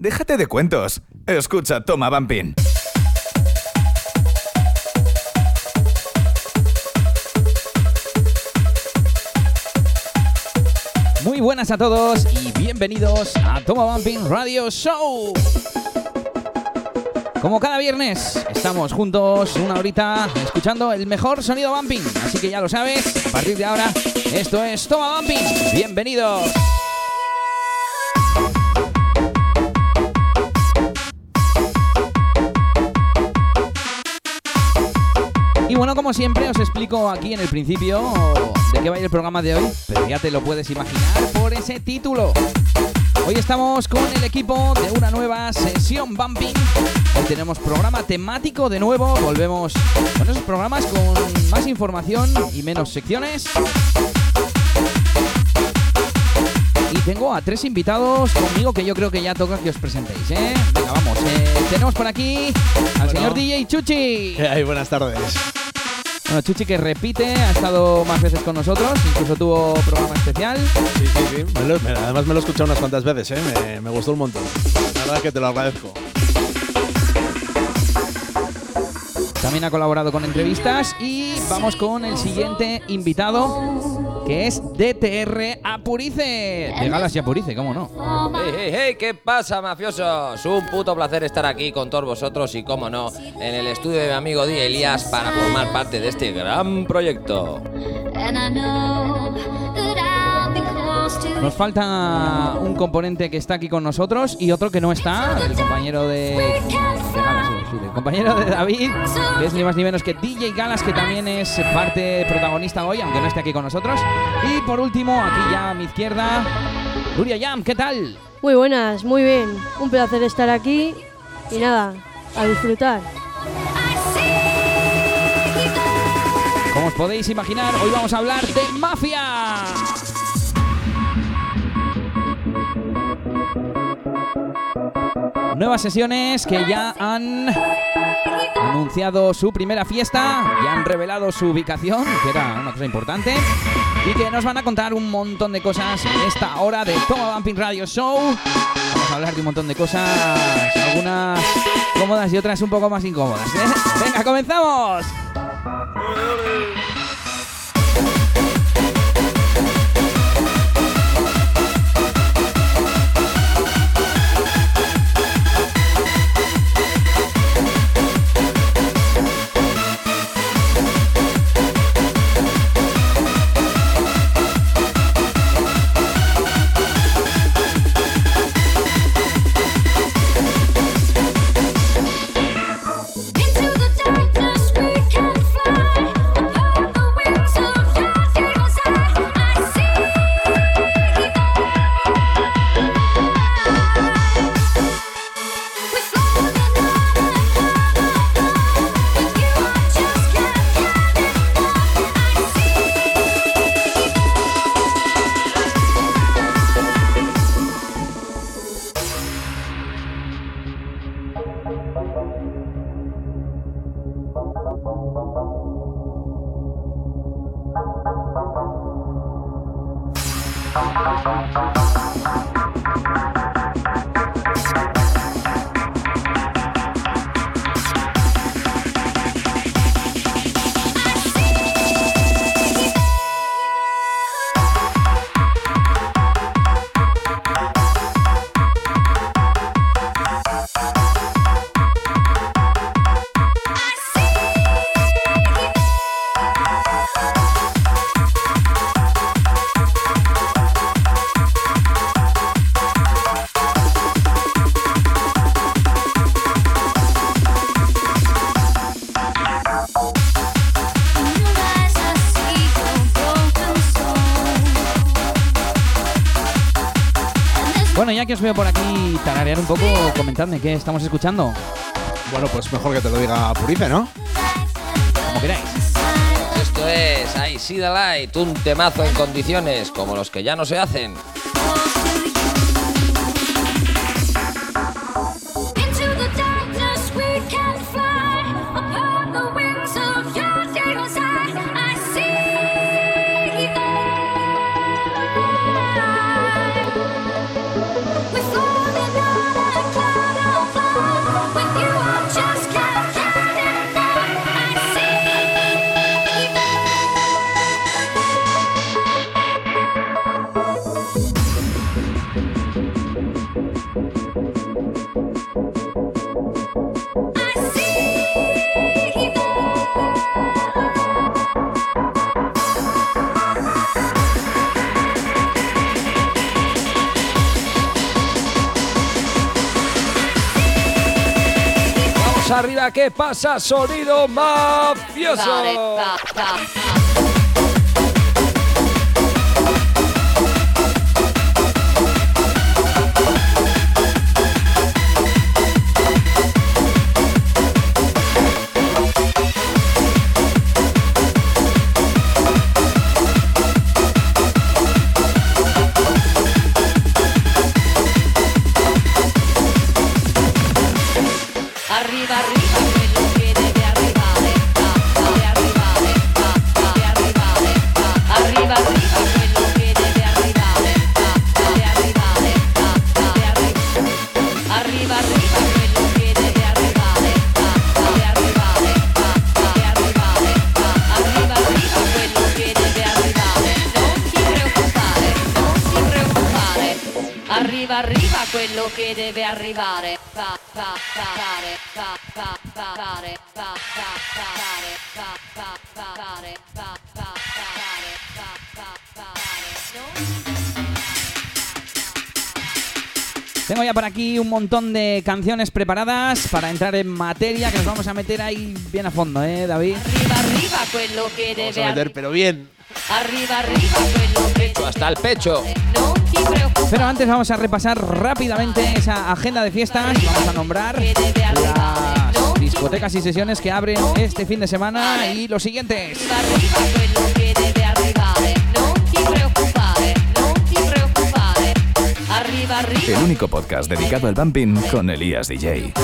Déjate de cuentos. Escucha, toma, Bumping. Muy buenas a todos y bienvenidos a Toma Bumping Radio Show. Como cada viernes, estamos juntos una horita escuchando el mejor sonido bumping. Así que ya lo sabes, a partir de ahora, esto es Toma Bumping. Bienvenidos. Bueno, como siempre, os explico aquí en el principio de qué va a ir el programa de hoy, pero ya te lo puedes imaginar por ese título. Hoy estamos con el equipo de una nueva sesión Bumping. Hoy tenemos programa temático de nuevo. Volvemos con esos programas con más información y menos secciones. Y tengo a tres invitados conmigo que yo creo que ya toca que os presentéis, ¿eh? Venga, vamos. eh, tenemos por aquí al Bueno. señor DJ Chuchi. Buenas tardes. Bueno, Chuchi que repite, ha estado más veces con nosotros, incluso tuvo programa especial. Sí, sí, sí. Me lo- me- además me lo he escuchado unas cuantas veces, ¿eh? Me, me gustó un montón. La verdad que te lo agradezco. También ha colaborado con entrevistas y vamos con el siguiente invitado, que es DTR Apurice. De Galas y Apurice, ¿cómo no? Hey, hey, hey, ¿qué pasa, mafiosos? Un puto placer estar aquí con todos vosotros y, como no, en el estudio de mi amigo Di Elías para formar parte de este gran proyecto. Nos falta un componente que está aquí con nosotros y otro que no está, el compañero de... Galas, el compañero de David, que es ni más ni menos que DJ Galas, que también es parte protagonista hoy, aunque no esté aquí con nosotros. Y por último, aquí ya a mi izquierda, Luria Yam, ¿qué tal? Muy buenas, muy bien. Un placer estar aquí y nada, a disfrutar. Como os podéis imaginar, hoy vamos a hablar de mafia. Nuevas sesiones que ya han anunciado su primera fiesta, ya han revelado su ubicación, que era una cosa importante, y que nos van a contar un montón de cosas en esta hora de Toma Bumping Radio Show. Vamos a hablar de un montón de cosas, algunas cómodas y otras un poco más incómodas. ¿eh? Venga, comenzamos. Qué estamos escuchando, Bueno, pues mejor que te lo diga Purice, ¿no? como queráis. Esto es I See the Light, un temazo en condiciones como los que ya no se hacen. ¿Qué pasa? Sonido mafioso. Un montón de canciones preparadas para entrar en materia que nos vamos a meter ahí bien a fondo, ¿eh, David? Arriva, arriva quello che Vamos deve a meter, pero bien. Arriva, arriva quello che Hasta el pecho. Pero antes vamos a repasar rápidamente esa agenda de fiestas. Vamos a nombrar las discotecas y sesiones que abren este fin de semana y los siguientes. El único podcast dedicado al bumping con Elías DJ.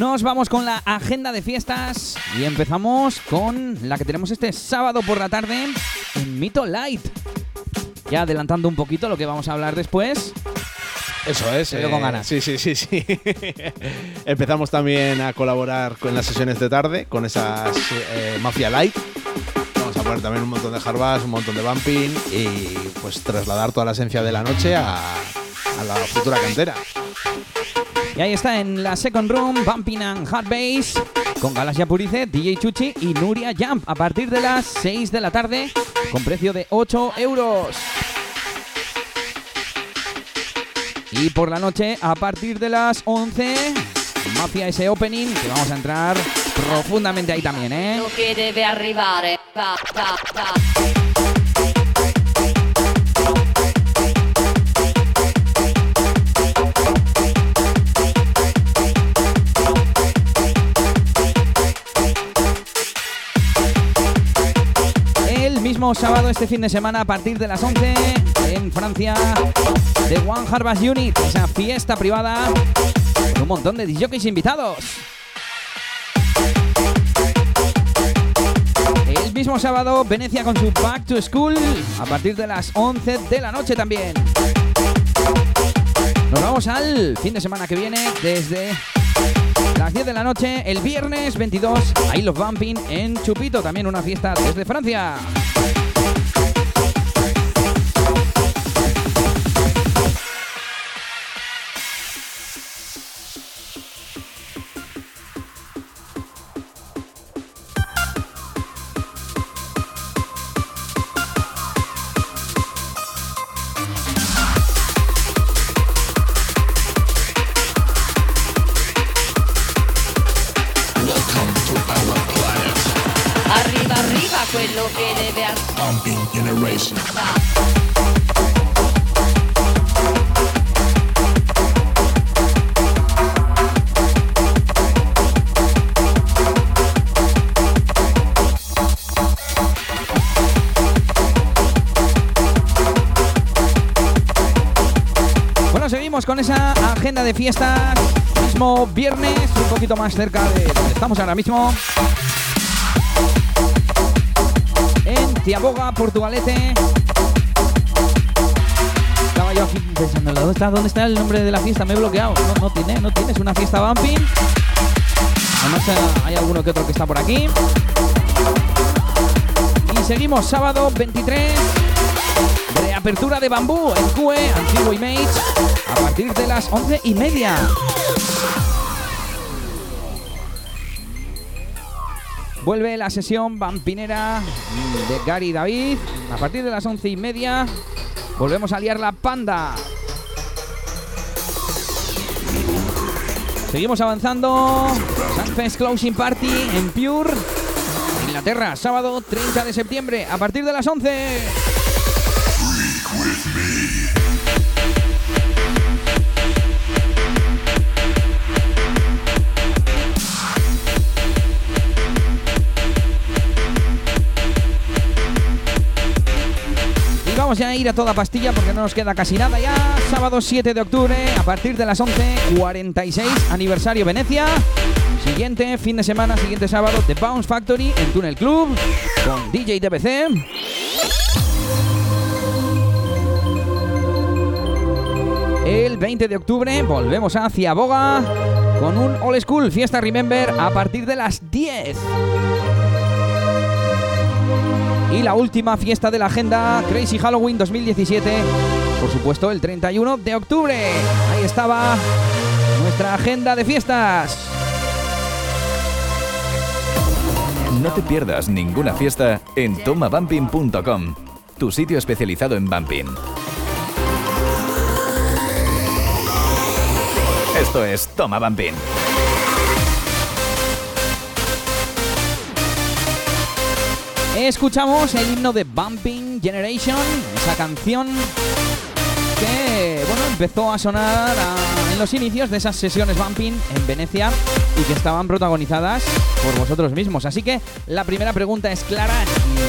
Nos vamos con la agenda de fiestas y empezamos con la que tenemos este sábado por la tarde en Mito Light. Ya adelantando un poquito lo que vamos a hablar después. Eso es. Veo con ganas. Sí, sí, sí, sí. Empezamos también a colaborar con las sesiones de tarde, con esas eh, Mafia Light. Vamos a poner también un montón de hardbass, un montón de bumping y pues trasladar toda la esencia de la noche a, a la futura cantera. Y ahí está en la Second Room, Bumping and Hard Bass, con Galasia Purice, DJ Chuchi y Nuria Jump a partir de las 6 de la tarde, con precio de 8 euros. Y por la noche, a partir de las 11, Mafia ese opening, que vamos a entrar profundamente ahí también, ¿eh? Deve arrivare. Va, va, va. Sábado, este fin de semana, a partir de las 11, en Francia, The One Harvest Unit, esa fiesta privada con un montón de DJs invitados. El mismo sábado, Venecia con su Back to School, a partir de las 11 de la noche también. Nos vamos al fin de semana que viene, desde las 10 de la noche, el viernes 22, I Love Bumping en Chupito, también una fiesta desde Francia. Bueno, seguimos con esa agenda de fiestas. Mismo viernes, un poquito más cerca de donde estamos ahora mismo. En Tiaboga, Portugalete. Estaba yo aquí pensando, ¿dónde está, ¿dónde está el nombre de la fiesta? Me he bloqueado. No, no tiene, no tienes una fiesta bumping. Además, eh, hay alguno que otro que está por aquí. Y seguimos sábado 23. Reapertura de bambú en QE, antiguo Image, a partir de las 11 y media. Vuelve la sesión vampinera de Gary David. A partir de las 11 y media volvemos a liar la panda. Seguimos avanzando. Sunfest Closing Party en Pure, Inglaterra, sábado 30 de septiembre, a partir de las 11. Vamos ya a ir a toda pastilla porque no nos queda casi nada ya. Sábado 7 de octubre, a partir de las 11, 46, aniversario Venecia. Siguiente fin de semana, siguiente sábado, The Bounce Factory en Tunnel Club con DJ DBC. El 20 de octubre volvemos a Ciaboga con un All School Fiesta Remember a partir de las 10. Y la última fiesta de la agenda, Crazy Halloween 2017, por supuesto el 31 de octubre. Ahí estaba nuestra agenda de fiestas. No te pierdas ninguna fiesta en tomabumping.com, tu sitio especializado en bumping. Esto es Toma. Escuchamos el himno de Bumping Generation, esa canción que bueno, empezó a sonar en los inicios de esas sesiones Bumping en Venecia y que estaban protagonizadas por vosotros mismos. Así que la primera pregunta es clara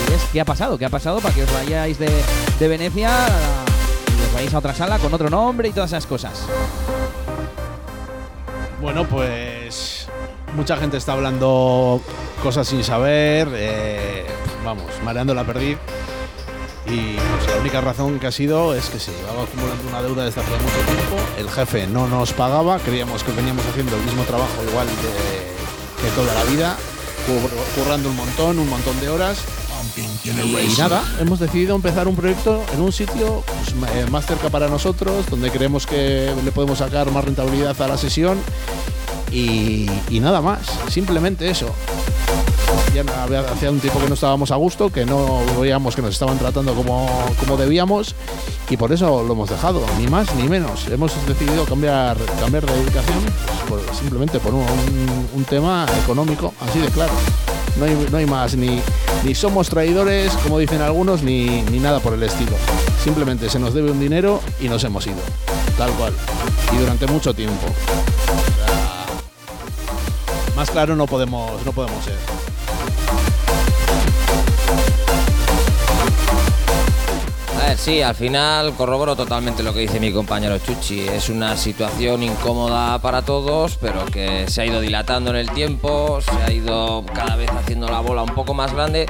y es ¿qué ha pasado? ¿Qué ha pasado para que os vayáis de, de Venecia y os vayáis a otra sala con otro nombre y todas esas cosas? Bueno, pues mucha gente está hablando cosas sin saber, eh, vamos, mareando la perdiz. Y la única razón que ha sido es que se llevaba acumulando una deuda desde hace mucho tiempo. El jefe no nos pagaba, creíamos que veníamos haciendo el mismo trabajo igual de, que toda la vida, cur- currando un montón, un montón de horas. Y nada, hemos decidido empezar un proyecto en un sitio pues, eh, más cerca para nosotros, donde creemos que le podemos sacar más rentabilidad a la sesión y nada más, simplemente eso. Hacía un tiempo que no estábamos a gusto, que no veíamos que nos estaban tratando como, como debíamos y por eso lo hemos dejado, ni más ni menos. Hemos decidido cambiar, cambiar de dedicación pues, simplemente por un, un- tema económico, así de claro. No hay, no hay más, ni, ni somos traidores, como dicen algunos, ni, ni nada por el estilo. Simplemente se nos debe un dinero y nos hemos ido, tal cual. Y durante mucho tiempo. Más claro no podemos, no podemos ser. Ver, sí, al final corroboro totalmente lo que dice mi compañero Chuchi. Es una situación incómoda para todos, pero que se ha ido dilatando en el tiempo, se ha ido cada vez haciendo la bola un poco más grande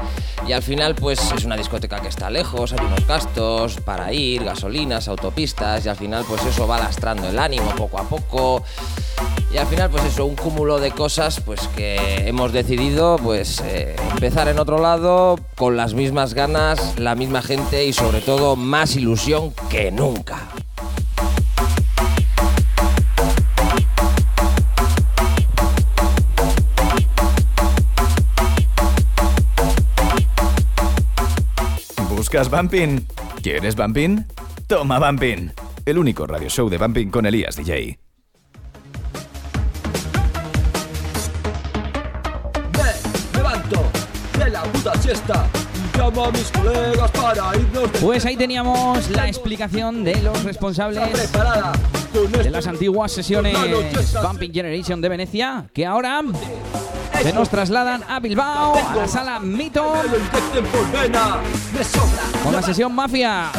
y al final pues es una discoteca que está lejos, hay unos gastos para ir, gasolinas, autopistas y al final pues eso va lastrando el ánimo poco a poco. Y al final, pues eso, un cúmulo de cosas pues que hemos decidido pues eh, empezar en otro lado con las mismas ganas, la misma gente y sobre todo más ilusión que nunca. ¿Buscas bumping? ¿Quieres bumping? Toma bumping. El único radio show de bumping con Elías DJ. Puta siesta y llamo a mis colegas para irnos de Pues ahí teníamos la explicación de los responsables de este las antiguas sesiones Bumping Generation de Venecia, que ahora se nos trasladan a Bilbao, a la sala Mito, con la sesión Mafia.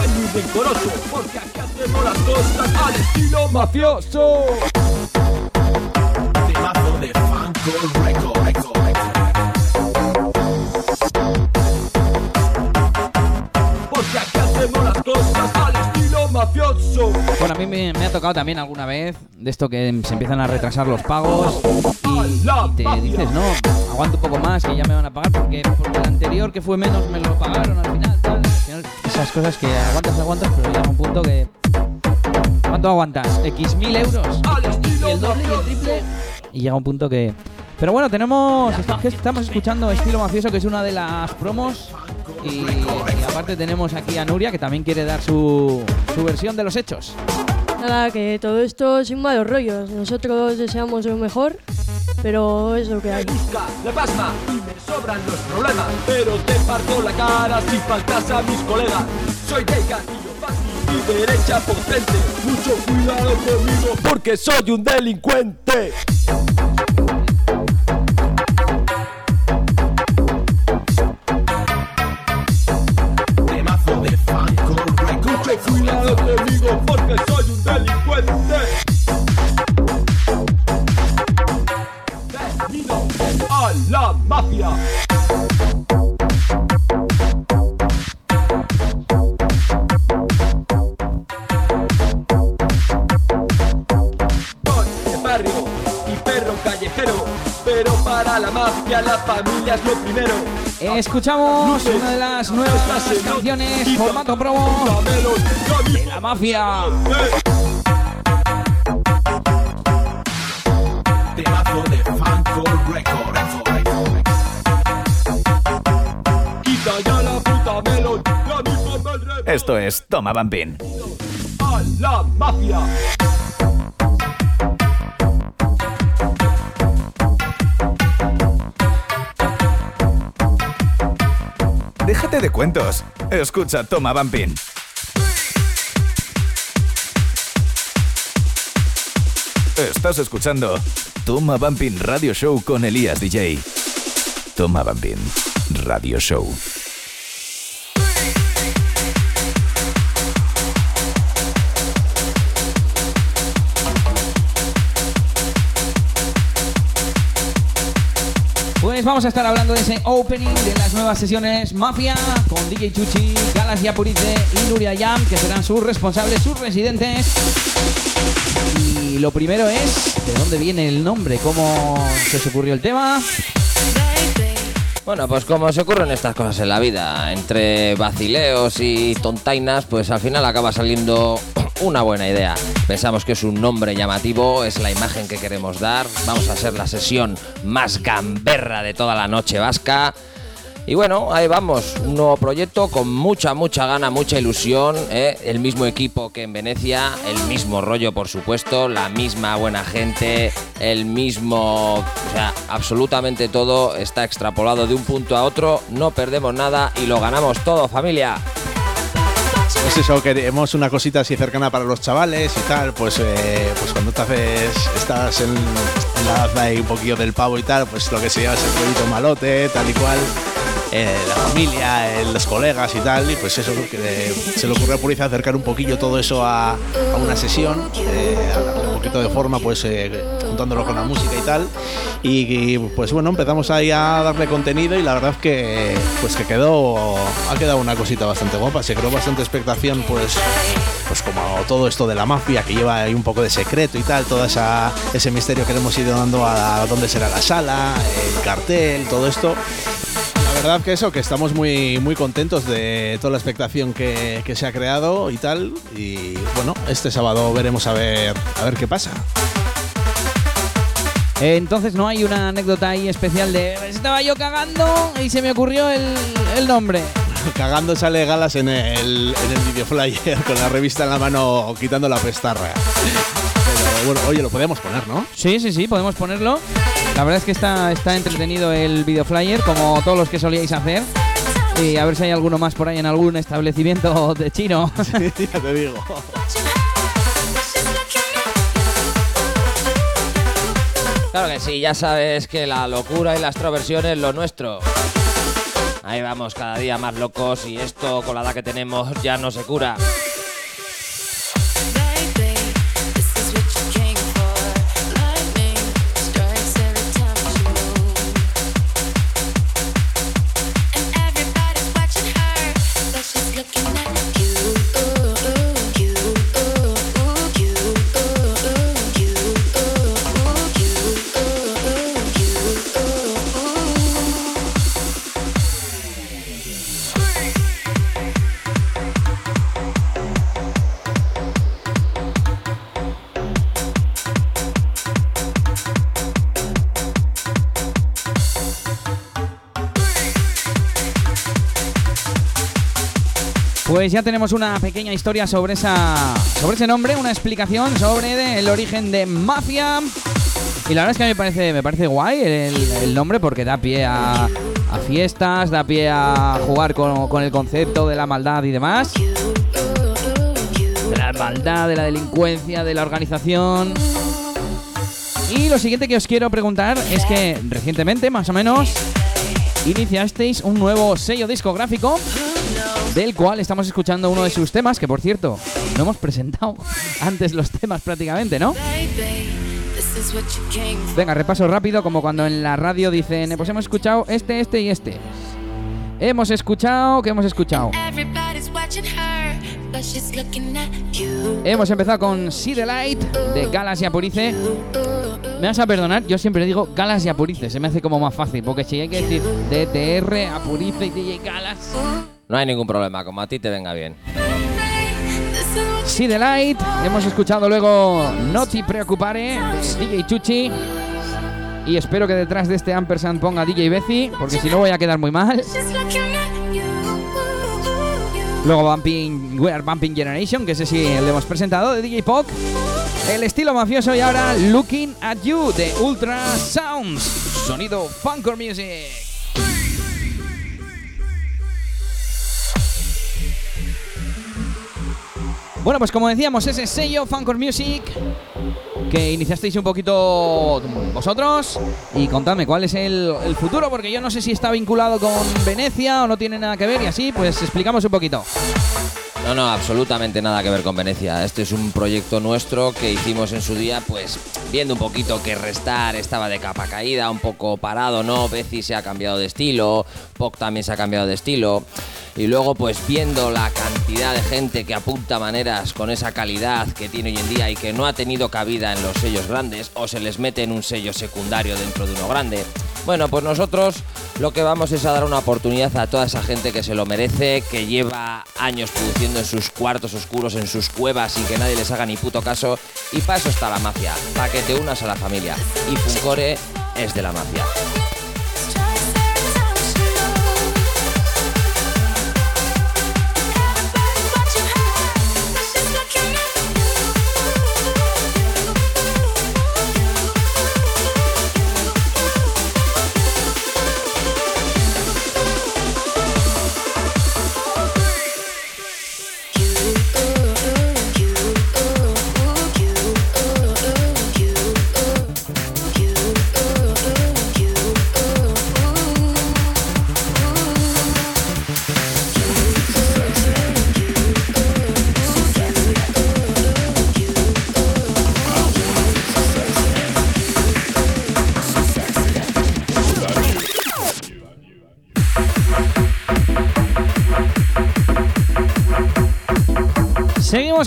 Me, ha tocado también alguna vez de esto que se empiezan a retrasar los pagos y, y te dices, no, aguanto un poco más que ya me van a pagar porque, el anterior que fue menos me lo pagaron al final, tal. Esas cosas que aguantas, aguantas, pero llega un punto que... ¿Cuánto aguantas? ¿X mil euros? Y el doble y el triple. Y llega un punto que... Pero bueno, tenemos... Estamos escuchando Estilo Mafioso, que es una de las promos. Y, y aparte tenemos aquí a Nuria, que también quiere dar su, su versión de los hechos. Nada, que todo esto sin malos rollos. Nosotros deseamos lo mejor, pero es lo que hay. busca la pasma y me sobran los problemas. Pero te parto la cara si faltas a mis colegas. Soy de gatillo fácil y derecha potente. Mucho cuidado conmigo porque soy un delincuente. Mucho cuidado conmigo a la mafia. Barrio y perro callejero, pero para la mafia la familia es lo primero. Escuchamos una de las nuevas canciones, formato promo de la mafia. Esto es Toma Bumping. a la mafia. Déjate de cuentos. Escucha Toma Bumping. Estás escuchando Toma Bumping Radio Show con Elías DJ. Toma Bumping Radio Show. Vamos a estar hablando de ese opening de las nuevas sesiones Mafia con DJ Chuchi, Galas Yapurice y Nuria Yam, que serán sus responsables, sus residentes. Y lo primero es, ¿de dónde viene el nombre? ¿Cómo se os ocurrió el tema? Bueno, pues como se ocurren estas cosas en la vida, entre vacileos y tontainas, pues al final acaba saliendo una buena idea. Pensamos que es un nombre llamativo, es la imagen que queremos dar. Vamos a ser la sesión más gamberra de toda la noche vasca. Y bueno, ahí vamos, un nuevo proyecto con mucha, mucha gana, mucha ilusión. ¿eh? El mismo equipo que en Venecia, el mismo rollo, por supuesto, la misma buena gente, el mismo. O sea, absolutamente todo está extrapolado de un punto a otro. No perdemos nada y lo ganamos todo, familia. Es eso, queremos una cosita así cercana para los chavales y tal, pues, eh, pues cuando te estás en, en la ahí un poquillo del pavo y tal, pues lo que se lleva es el rollito malote, tal y cual, eh, la familia, eh, los colegas y tal, y pues eso, se le ocurrió a Puriza acercar un poquillo todo eso a, una sesión, eh, un poquito de forma, pues juntándolo con la música y tal, y, pues bueno, empezamos ahí a darle contenido y la verdad que pues que quedó ha quedado una cosita bastante guapa, se creó bastante expectación pues pues como todo esto de la mafia que lleva ahí un poco de secreto y tal, todo esa, ese misterio que le hemos ido dando a, dónde será la sala, el cartel, todo esto. La verdad que eso, que estamos muy, muy contentos de toda la expectación que, que se ha creado y tal. Y bueno, este sábado veremos a ver, a ver qué pasa. Entonces no hay una anécdota ahí especial de estaba yo cagando y se me ocurrió el, el nombre. Cagando sale galas en el, en el video flyer con la revista en la mano quitando la pestarra. Pero bueno, oye, lo podemos poner, ¿no? Sí, sí, sí, podemos ponerlo. La verdad es que está, está entretenido el video flyer, como todos los que solíais hacer. Y a ver si hay alguno más por ahí en algún establecimiento de chino. ya te digo. Claro que sí, ya sabes que la locura y la extroversión es lo nuestro. Ahí vamos, cada día más locos y esto con la edad que tenemos ya no se cura. Pues ya tenemos una pequeña historia sobre esa sobre ese nombre, una explicación sobre el origen de Mafia. Y la verdad es que me parece, me parece guay el, nombre porque da pie a, a fiestas, da pie a jugar con, con el concepto de la maldad y demás. De la maldad, de la delincuencia, de la organización. Y lo siguiente que os quiero preguntar es que recientemente, más o menos, iniciasteis un nuevo sello discográfico del cual estamos escuchando uno de sus temas, que por cierto, no hemos presentado antes los temas prácticamente, ¿no? Venga, repaso rápido, como cuando en la radio dicen, "Eh, pues hemos escuchado este, este y este. Hemos escuchado, ¿qué hemos escuchado? Hemos empezado con See the Light de Galas y Apurice. Me vas a perdonar, yo siempre digo Galas y Apurice, se me hace como más fácil, porque si hay que decir DTR, Apurice y DJ Galas. No hay ningún problema, como a ti te venga bien. See the Light, hemos escuchado luego No te preocupare DJ Chuchi. Y espero que detrás de este ampersand ponga DJ Bezi, porque si no voy a quedar muy mal. Luego Bumping, We Are Bumping Generation, que ese sí le hemos presentado, de DJ Pop. El estilo mafioso y ahora Looking at You de Ultra Sounds. Sonido Funker Music. Bueno, pues como decíamos, ese sello Funker Music que iniciasteis un poquito vosotros y contadme cuál es el, el futuro, porque yo no sé si está vinculado con Venecia o no tiene nada que ver y así, pues explicamos un poquito. No, no, absolutamente nada que ver con Venecia. Este es un proyecto nuestro que hicimos en su día, pues viendo un poquito que Restar estaba de capa caída, un poco parado, ¿no? Bezi se ha cambiado de estilo, Poc también se ha cambiado de estilo. Y luego, pues viendo la cantidad de gente que apunta maneras con esa calidad que tiene hoy en día y que no ha tenido cabida en los sellos grandes o se les mete en un sello secundario dentro de uno grande. Bueno, pues nosotros lo que vamos es a dar una oportunidad a toda esa gente que se lo merece, que lleva años produciendo en sus cuartos oscuros, en sus cuevas sin que nadie les haga ni puto caso. Y para eso está la mafia, para que te unas a la familia. Y Funcore es de la mafia.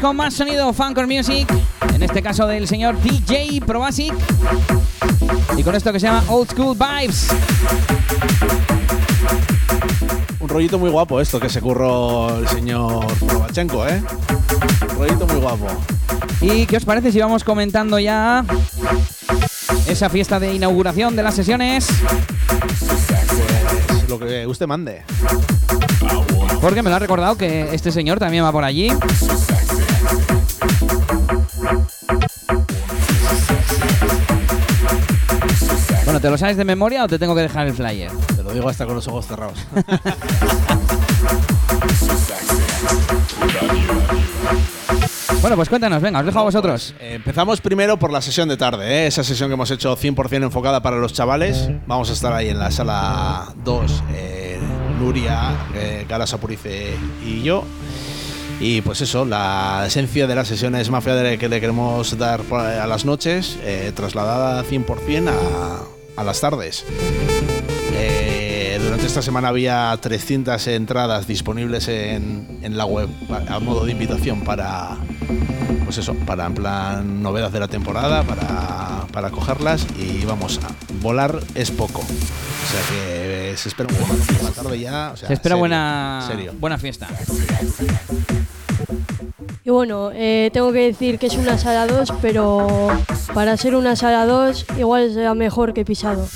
Con más sonido Funker Music, en este caso del señor DJ Probasic. Y con esto que se llama Old School Vibes. Un rollito muy guapo esto que se curró el señor Probachenko, ¿eh? Un rollito muy guapo. ¿Y qué os parece si vamos comentando ya esa fiesta de inauguración de las sesiones? Pues lo que usted mande. Porque me lo ha recordado que este señor también va por allí. Bueno, ¿te lo sabes de memoria o te tengo que dejar el flyer? Te lo digo hasta con los ojos cerrados. Bueno, pues cuéntanos, venga, os dejo a vosotros. Eh, Empezamos primero por la sesión de tarde, ¿eh? esa sesión que hemos hecho 100% enfocada para los chavales. Vamos a estar ahí en la sala 2, eh, Nuria, eh, Galas Apurice y yo. Y pues eso, la esencia de la sesión es mafia que le queremos dar a las noches, trasladada 100% a, a las tardes. Eh, durante esta semana había 300 entradas disponibles en, en la web a modo de invitación para, pues eso, para en plan novedad de la temporada, para, para cogerlas y vamos, a volar es poco. O sea que eh, se espera un poco por la tarde ya. o sea, Se espera serio, buena, serio. buena fiesta. Y bueno, eh, tengo que decir que es una sala 2, pero para ser una sala 2 igual será mejor que pisado.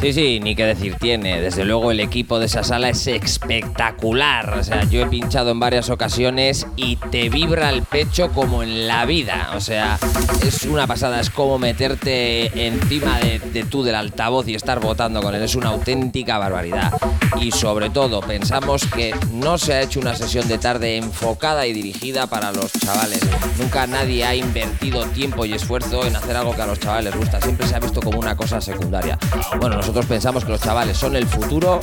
Sí, sí, ni qué decir tiene. Desde luego el equipo de esa sala es espectacular. O sea, yo he pinchado en varias ocasiones y te vibra el pecho como en la vida. O sea, es una pasada. Es como meterte encima de, tú del altavoz y estar votando con él. Es una auténtica barbaridad. Y sobre todo, pensamos que no se ha hecho una sesión de tarde enfocada y dirigida para los chavales. Nunca nadie ha invertido tiempo y esfuerzo en hacer algo que a los chavales les gusta. Siempre se ha visto como una cosa secundaria. Bueno, nosotros pensamos que los chavales son el futuro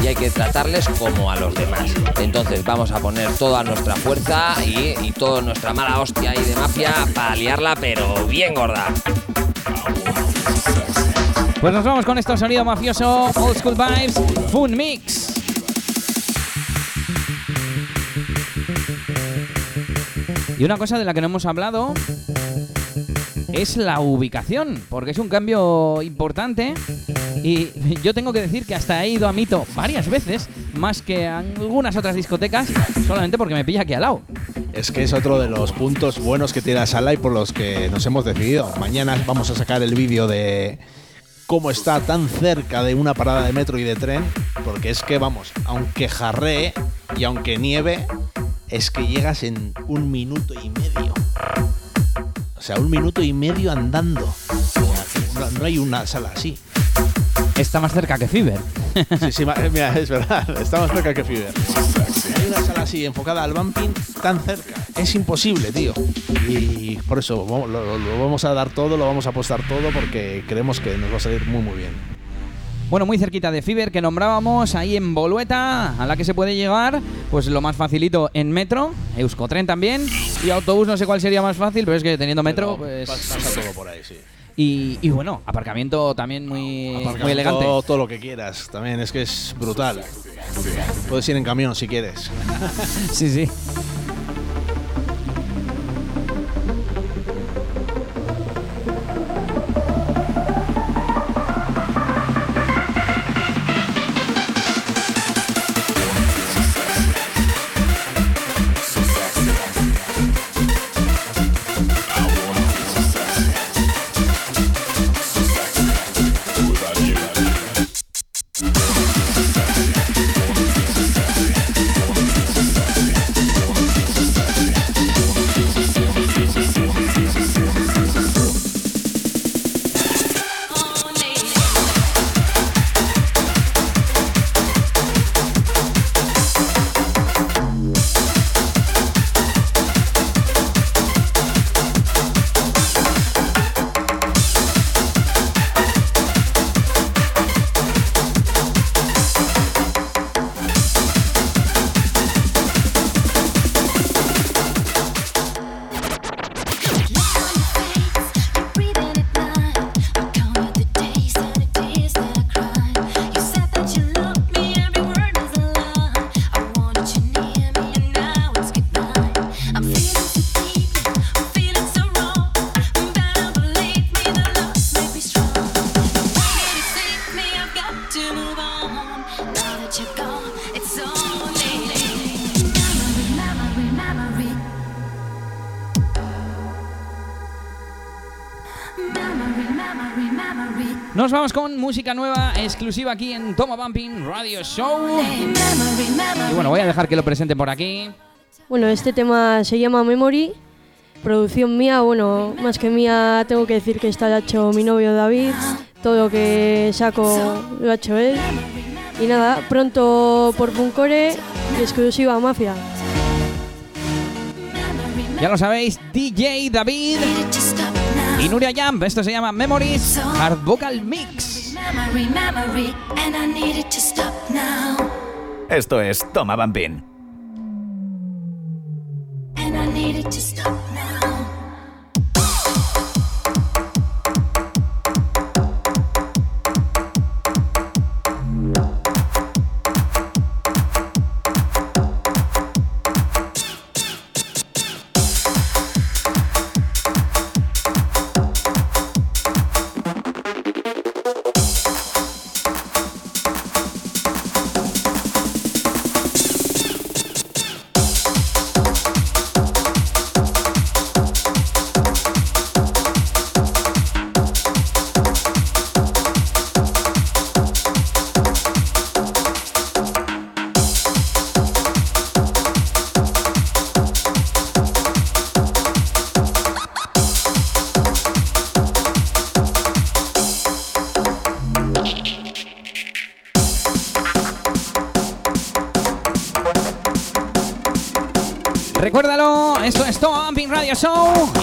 y hay que tratarles como a los demás. Entonces vamos a poner toda nuestra fuerza y, toda nuestra mala hostia y de mafia para liarla, pero bien gorda. Pues nos vamos con esto, sonido mafioso, Old School Vibes, Fun Mix. Y una cosa de la que no hemos hablado es la ubicación, porque es un cambio importante y yo tengo que decir que hasta he ido a Mito varias veces, más que a algunas otras discotecas, solamente porque me pilla aquí al lado. Es que es otro de los puntos buenos que tiene la sala y por los que nos hemos decidido. Mañana vamos a sacar el vídeo de cómo está tan cerca de una parada de metro y de tren, porque es que, vamos, aunque jarree y aunque nieve, es que llegas en un minuto y medio. O sea, un minuto y medio andando. No, no hay una sala así. Está más cerca que Fiber. Sí, sí, mira, es verdad, está más cerca que Fiverr. Hay una sala así enfocada al bumping tan cerca. Es imposible, tío. Y por eso lo, lo- lo vamos a dar todo, lo vamos a apostar todo porque creemos que nos va a salir muy, muy bien. Bueno, muy cerquita de Fiber que nombrábamos, ahí en Bolueta, a la que se puede llegar, pues lo más facilito en metro, Euskotren también, y autobús no sé cuál sería más fácil, pero es que teniendo metro, pues... pasa todo por ahí, sí. Y, y bueno, aparcamiento también muy, Aparcamiento, muy elegante. Todo lo que quieras. También es que es brutal. Puedes ir en camión si quieres. Sí, sí. Música nueva, exclusiva aquí en Toma Bumping Radio Show. Y bueno, voy a dejar que lo presente por aquí. Bueno, este tema se llama Memory, producción mía, bueno, más que mía tengo que decir que está hecho mi novio David, todo lo que saco lo ha hecho él. Y nada, pronto por Funcore, exclusiva Mafia. Ya lo sabéis, DJ David y Nuria Jump. Esto se llama Memories Hard Vocal Mix. Esto es Toma Bumping.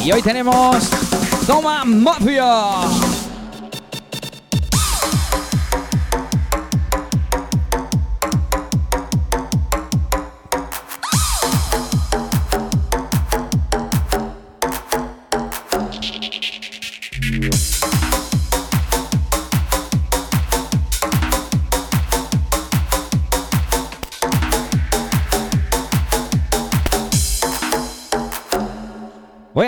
Y hoy tenemos Toma Mafia.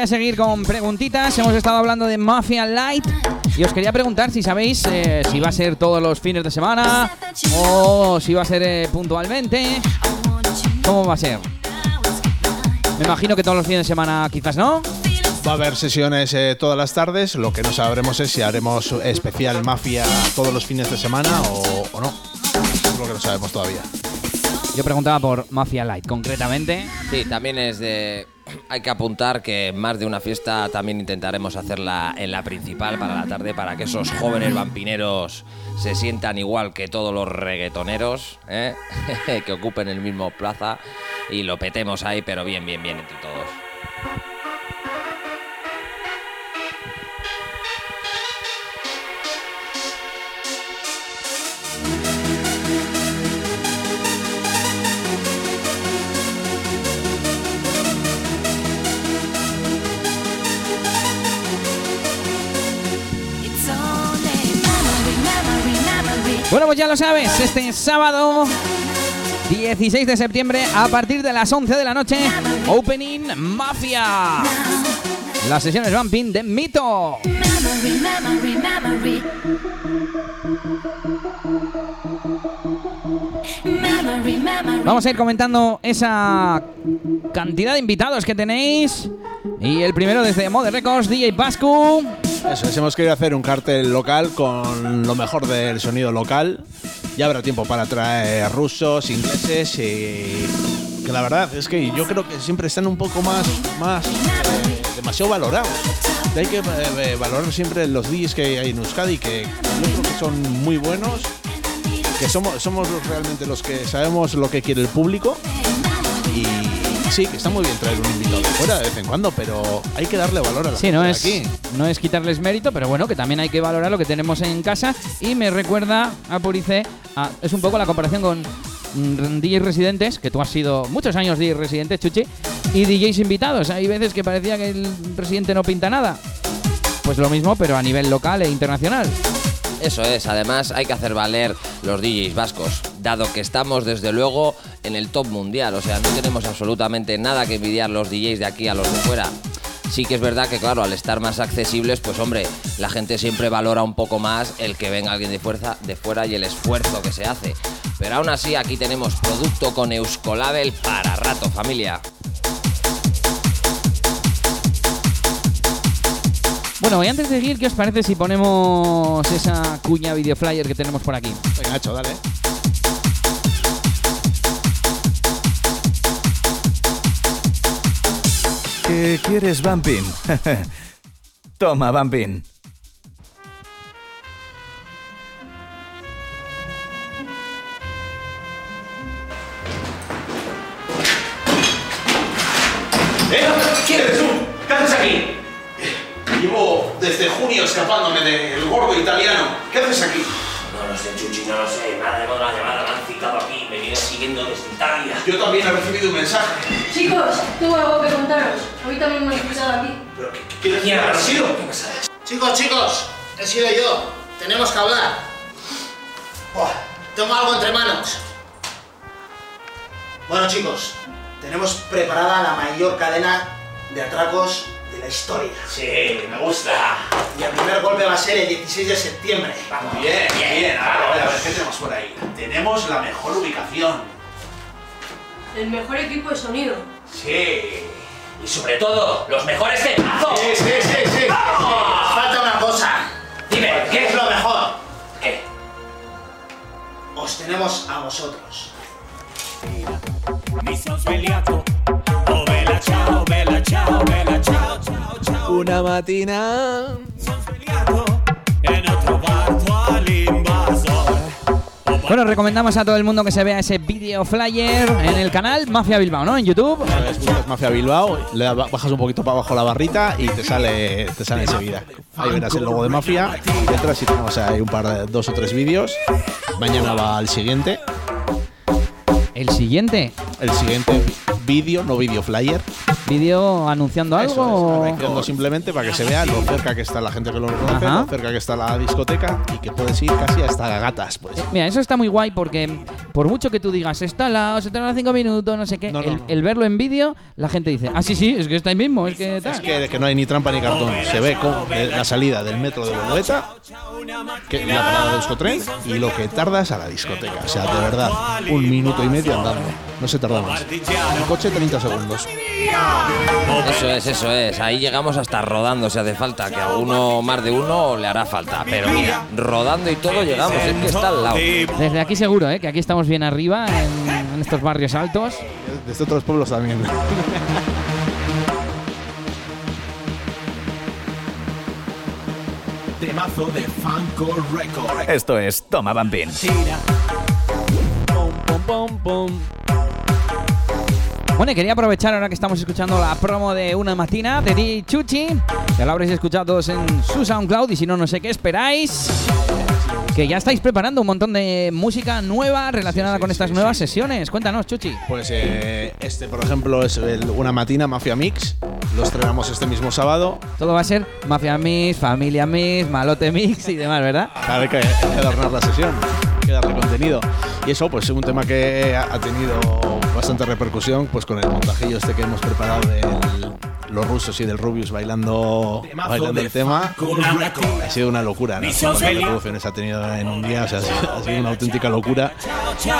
Voy a seguir con preguntitas. Hemos estado hablando de Mafia Light. Y os quería preguntar si sabéis eh, si va a ser todos los fines de semana o si va a ser eh, puntualmente. ¿Cómo va a ser? Me imagino que todos los fines de semana quizás no. Va a haber sesiones eh, todas las tardes. Lo que no sabremos es si haremos especial mafia todos los fines de semana o, o no. Es lo que no sabemos todavía. Yo preguntaba por Mafia Light concretamente. Sí, también es de. Hay que apuntar que más de una fiesta también intentaremos hacerla en la principal para la tarde para que esos jóvenes vampineros se sientan igual que todos los reggaetoneros, ¿eh? que ocupen el mismo plaza y lo petemos ahí, pero bien, bien, bien entre todos. Bueno, pues ya lo sabes, este sábado 16 de septiembre a partir de las 11 de la noche, Opening Mafia. Las sesiones Bumping de Mito. Vamos a ir comentando esa cantidad de invitados que tenéis. Y el primero desde Mode Records, DJ Pascu. Eso es, hemos querido hacer un cartel local con lo mejor del sonido local. Ya habrá tiempo para traer rusos, ingleses y que la verdad es que yo creo que siempre están un poco más, más eh, demasiado valorados. Hay que eh, eh, valorar siempre los DJs que hay en Euskadi, que yo creo que son muy buenos, que somos, somos realmente los que sabemos lo que quiere el público. Y sí, que está muy bien traer un invitado de fuera de vez en cuando, pero hay que darle valor a la Sí, no es, aquí. no es quitarles mérito, pero bueno, que también hay que valorar lo que tenemos en casa. Y me recuerda a Purice, a- es un poco la comparación con mm, DJs residentes, que tú has sido muchos años DJ residente, Chuchi, y DJs invitados. Hay veces que parecía que el residente no pinta nada. Pues lo mismo, pero a nivel local e internacional. Eso es, además hay que hacer valer los DJs vascos, dado que estamos desde luego en el top mundial, o sea, no tenemos absolutamente nada que envidiar los DJs de aquí a los de fuera. Sí que es verdad que claro, al estar más accesibles, pues hombre, la gente siempre valora un poco más el que venga alguien de fuerza de fuera y el esfuerzo que se hace. Pero aún así aquí tenemos producto con Euskolabel para rato, familia. Bueno, y antes de seguir, ¿qué os parece si ponemos esa cuña video flyer que tenemos por aquí? Venga, Nacho, dale. ¿Qué quieres, Bumping? Toma, Bumping. Desde junio escapándome del gordo italiano. ¿Qué haces aquí? No lo sé, Chuchi, no lo sé. Devuelto la llamada, me han citado aquí. Me viene siguiendo desde Italia. Yo también he recibido un mensaje. Chicos, tengo algo que contaros. Hoy también me he escuchado aquí. ¿Pero qué, qué, ¿Quién ha sido? ¿Qué? Chicos, chicos, he sido yo. Tenemos que hablar. Buah, tengo algo entre manos. Bueno, chicos, tenemos preparada la mayor cadena de atracos de la historia. Sí, me gusta. Y el primer golpe va a ser el 16 de septiembre. Vamos. Bien, bien. A ver, a ver, a ver, ¿qué tenemos por ahí? Tenemos la mejor ubicación. El mejor equipo de sonido. Sí. Y sobre todo, los mejores temazos. Sí, sí, sí, sí. ¡Vamos! Falta una cosa. Dime, ¿Qué es lo mejor? ¿Qué? Os tenemos a vosotros. Una matina. Bueno, recomendamos a todo el mundo que se vea ese video flyer en el canal Mafia Bilbao, ¿no? En YouTube. Buscas Mafia Bilbao, le bajas un poquito para abajo la barrita y te sale, te sale enseguida. Ahí verás el logo de Mafia, entras y tenemos ahí un par de dos o tres vídeos. Mañana va al siguiente. El siguiente. El siguiente vídeo, no vídeo flyer. Vídeo anunciando Eso es, anunciando simplemente para que se vea lo cerca que está la gente que lo conoce, Ajá. lo cerca que está la discoteca y que puedes ir casi hasta gatas. Pues. Mira, eso está muy guay porque por mucho que tú digas, está al lado, se tarda cinco minutos, no sé qué, No, no, el, no. el verlo en vídeo, la gente dice, ah, sí, sí, es que está ahí mismo, es que tal. Es que, que no hay ni trampa ni cartón. Se ve con eh, la salida del metro de Bolueta, que la parada del discotren y lo que tardas a la discoteca. O sea, de verdad, un minuto y medio andando. No se tarda más. El coche 30 segundos. Eso es, eso es. Ahí llegamos hasta rodando si hace falta, que a uno más de uno le hará falta. Pero mira, rodando y todo llegamos, es que está al lado. Desde aquí seguro, ¿eh? que aquí estamos bien arriba, en, en estos barrios altos. Desde otros pueblos también. Temazo de Funko Record. Esto es Toma Bambín. Bueno, y quería aprovechar ahora que estamos escuchando la promo de Una Matina de Di Chuchi. Ya lo habréis escuchado todos en su SoundCloud y si no, no sé qué esperáis. Que ya estáis preparando un montón de música nueva relacionada con estas nuevas sesiones. Cuéntanos, Chuchi. Pues eh, este, por ejemplo, es el- una matina Mafia Mix. Lo estrenamos este mismo sábado. Todo va a ser Mafia Mix, Familia Mix, Malote Mix y demás, ¿verdad? Claro, hay que, hay que adornar la sesión, hay que darle contenido. Y eso, pues es un tema que ha tenido bastante repercusión, pues con el montajillo este que hemos preparado de los rusos y del Rubius bailando, bailando el tema. Ha sido una locura, ¿no? Cuántas reproducciones ha tenido en un día, o sea, ha sido, una auténtica locura.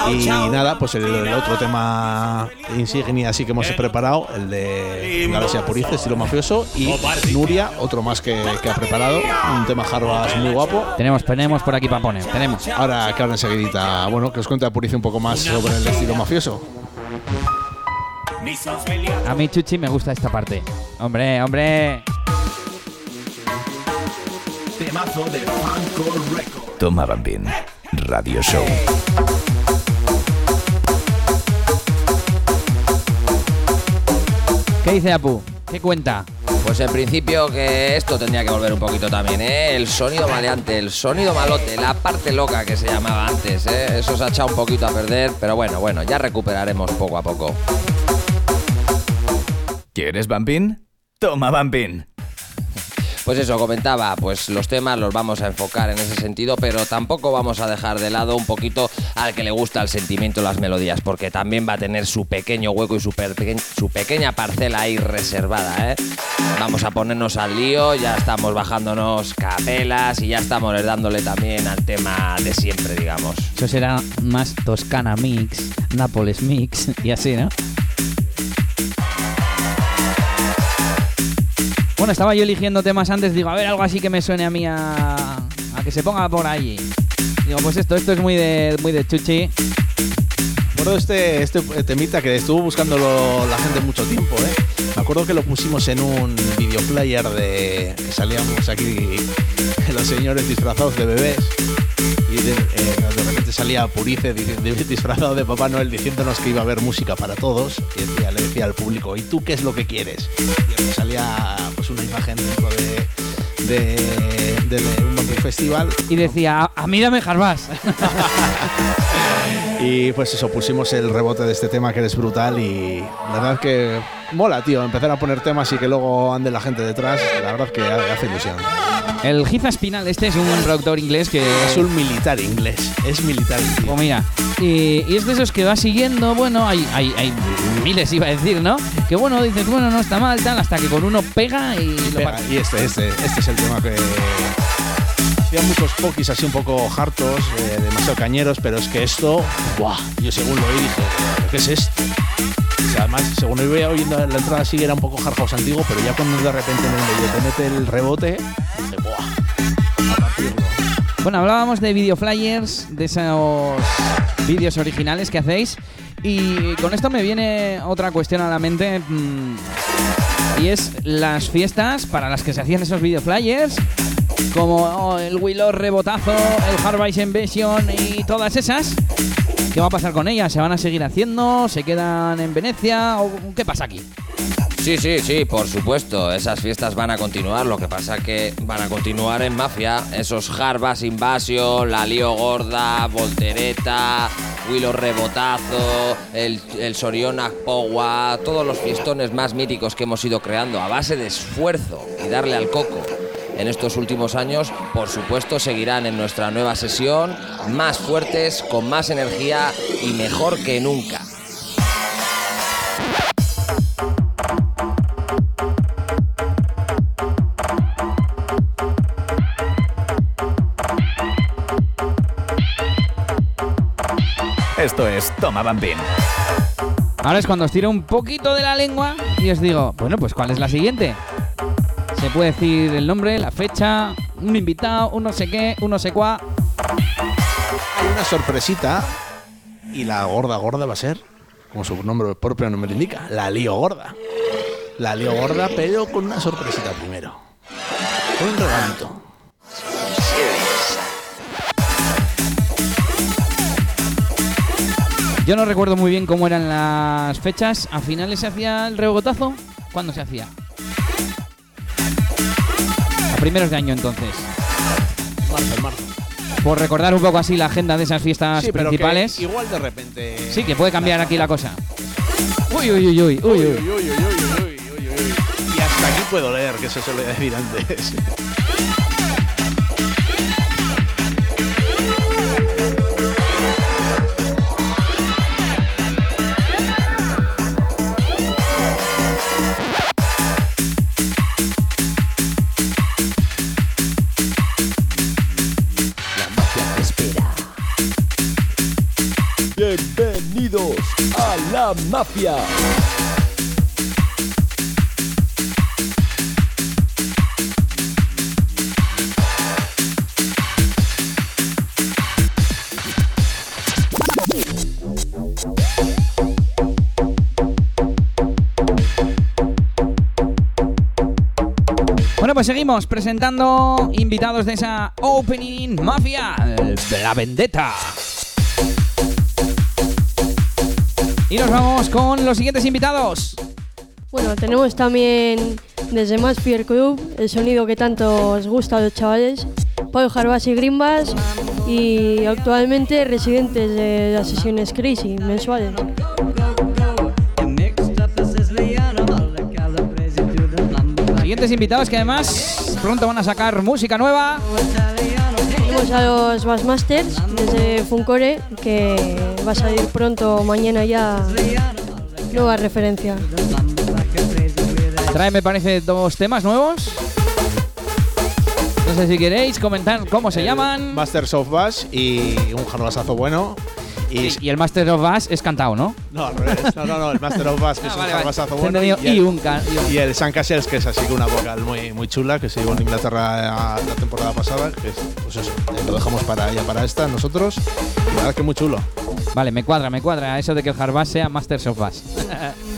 Y nada, pues el, el otro tema insignia así que hemos preparado, el de Galaxia Purice, estilo mafioso, y Nuria, otro más que, que ha preparado, un tema Jarbas muy guapo. Tenemos, tenemos por aquí para poner, tenemos. Ahora que ahora enseguidita, bueno, que os cuente Apurice un poco más sobre el estilo mafioso. A mí, Chuchi, me gusta esta parte. Hombre, hombre. Temazo de Funko Record. Toma Bambín. Radio Show. ¿Qué dice Apu? ¿Qué cuenta? Pues en principio que esto tendría que volver un poquito también, ¿eh? El sonido maleante, el sonido malote, la parte loca que se llamaba antes, ¿eh? Eso se ha echado un poquito a perder, pero bueno, bueno, ya recuperaremos poco a poco. ¿Quieres Bambín? Toma Bambín. Pues eso, comentaba, pues los temas los vamos a enfocar en ese sentido, pero tampoco vamos a dejar de lado un poquito al que le gusta el sentimiento, las melodías, porque también va a tener su pequeño hueco y su, pequeña parcela ahí reservada, ¿eh? Vamos a ponernos al lío, ya estamos bajándonos capelas y ya estamos dándole también al tema de siempre, digamos. Eso será más Toscana Mix, Nápoles Mix y así, ¿no? Bueno, estaba yo eligiendo temas antes, digo, a ver, algo así que me suene a mí a, a que se ponga por allí. Digo, pues esto, esto es muy de, muy de Chuchi. Me este, este temita que estuvo buscándolo la gente mucho tiempo, ¿eh? Me acuerdo que lo pusimos en un videoplayer de salíamos aquí los señores disfrazados de bebés y de, eh, salía Purice di- di- disfrazado de Papá Noel diciéndonos que iba a haber música para todos y le decía al público, ¿y tú qué es lo que quieres? Y salía pues una imagen dentro de, de, de- de un festival Y decía, a, a mí dame Jarbás. Y pues eso, pusimos el rebote de este tema que eres brutal y la verdad que mola, tío, empezar a poner temas y que luego ande la gente detrás, la verdad que hace ilusión. El Giza Espinal, este es un productor inglés que Es un militar inglés, es militar. tío. Pues mira, y, y es de esos que va siguiendo, bueno, hay, hay, hay miles iba a decir, ¿no? Que bueno, dices, bueno, no está mal, tal, hasta que con uno pega y lo parte. y este, este, este es el tema que hacía muchos pokis así un poco hartos, eh, demasiado cañeros, pero es que esto, ¡buah! Yo según lo oí dije, ¿qué es esto? O sea, además, según iba oyendo la entrada sí era un poco hard house antiguo, pero ya cuando de repente en el medio te mete el rebote, Bueno, hablábamos de video flyers, de esos vídeos originales que hacéis. Y con esto me viene otra cuestión a la mente. mm, y es las fiestas para las que se hacían esos video flyers. como el Willow Rebotazo, el Hard Invasion y todas esas. ¿Qué va a pasar con ellas? ¿Se van a seguir haciendo? ¿Se quedan en Venecia? ¿O qué pasa aquí? Sí, sí, sí, por supuesto. Esas fiestas van a continuar. Lo que pasa que van a continuar en Mafia. Esos Harvas Invasion, la Lío Gorda, Voltereta, Willow Rebotazo, el, el Soriona Powa, todos los fiestones más míticos que hemos ido creando a base de esfuerzo y darle al coco. En estos últimos años, por supuesto, seguirán en nuestra nueva sesión, más fuertes, con más energía y mejor que nunca. Esto es Toma Bambín. Ahora es cuando os tiro un poquito de la lengua y os digo, bueno, pues ¿cuál es la siguiente? Se puede decir el nombre, la fecha, un invitado, un no sé qué, un no sé cuá. Hay una sorpresita y la gorda gorda va a ser, como su nombre propio no me lo indica, la lío gorda. La lío gorda, pero con una sorpresita primero. Con un regalito. Yo no recuerdo muy bien cómo eran las fechas. ¿A finales se hacía el rebotazo? ¿Cuándo se hacía? Primeros de año entonces. Marzo, marzo. Por recordar un poco así la agenda de esas fiestas Sí, pero que principales. igual de repente. Sí, que puede cambiar aquí la cosa. Uy, uy, uy, uy, uy, uy. Y hasta aquí puedo leer, que eso se lo decir antes. Mafia. Bueno, pues seguimos presentando invitados de esa Opening Mafia eh, la Vendetta. Y nos vamos con los siguientes invitados. Bueno, tenemos también desde Más Fear Club el sonido que tanto os gusta a los chavales, Pablo Jarbas y Grimbas y actualmente residentes de las sesiones Crazy mensuales. Siguientes invitados que además pronto van a sacar música nueva. Tenemos a los Bassmasters desde Funcore que va a salir pronto, mañana ya, nueva referencia. Trae, me parece, dos temas nuevos. No sé si queréis comentar cómo se llaman. Masters of Bass y un jarbasazo bueno. Y, Y el Master of Bass es cantado, ¿no? no, al revés. No, no, no, el Master of Bass, que es Ah, un vale. he bueno. y un y un- y el San Cassius, que es así que una vocal muy, muy chula, que se llevó en Inglaterra la temporada pasada. Que es, pues eso, lo dejamos para ella, para esta, nosotros. Y la verdad que muy chulo. Vale, me cuadra, me cuadra eso de que el Hardbass sea Masters of Bass.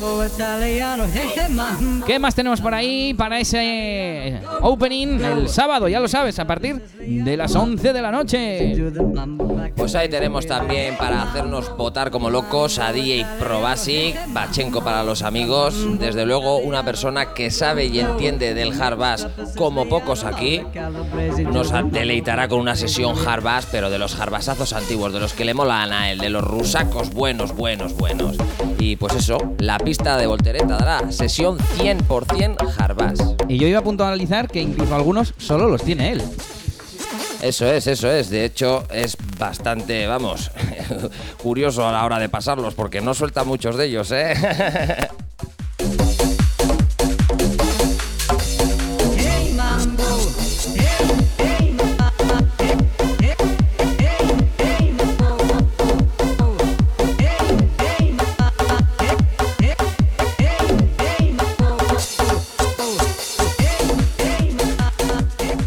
¿Qué más tenemos por ahí para ese opening el sábado? Ya lo sabes, a partir de las 11 de la noche. Pues ahí tenemos también para hacernos votar como locos a DJ Probasic, Bachenko para los amigos, desde luego una persona que sabe y entiende del hard bass como pocos aquí, nos deleitará con una sesión hard bass, pero de los hardbassazos antiguos, de los que le molan a él, de los rusacos buenos, buenos, buenos. Y pues eso, la pista de voltereta dará sesión 100% hard bass. Y yo iba a puntualizar que incluso algunos solo los tiene él. Eso es, eso es. De hecho, es bastante, vamos, curioso a la hora de pasarlos, porque no suelta muchos de ellos, ¿eh?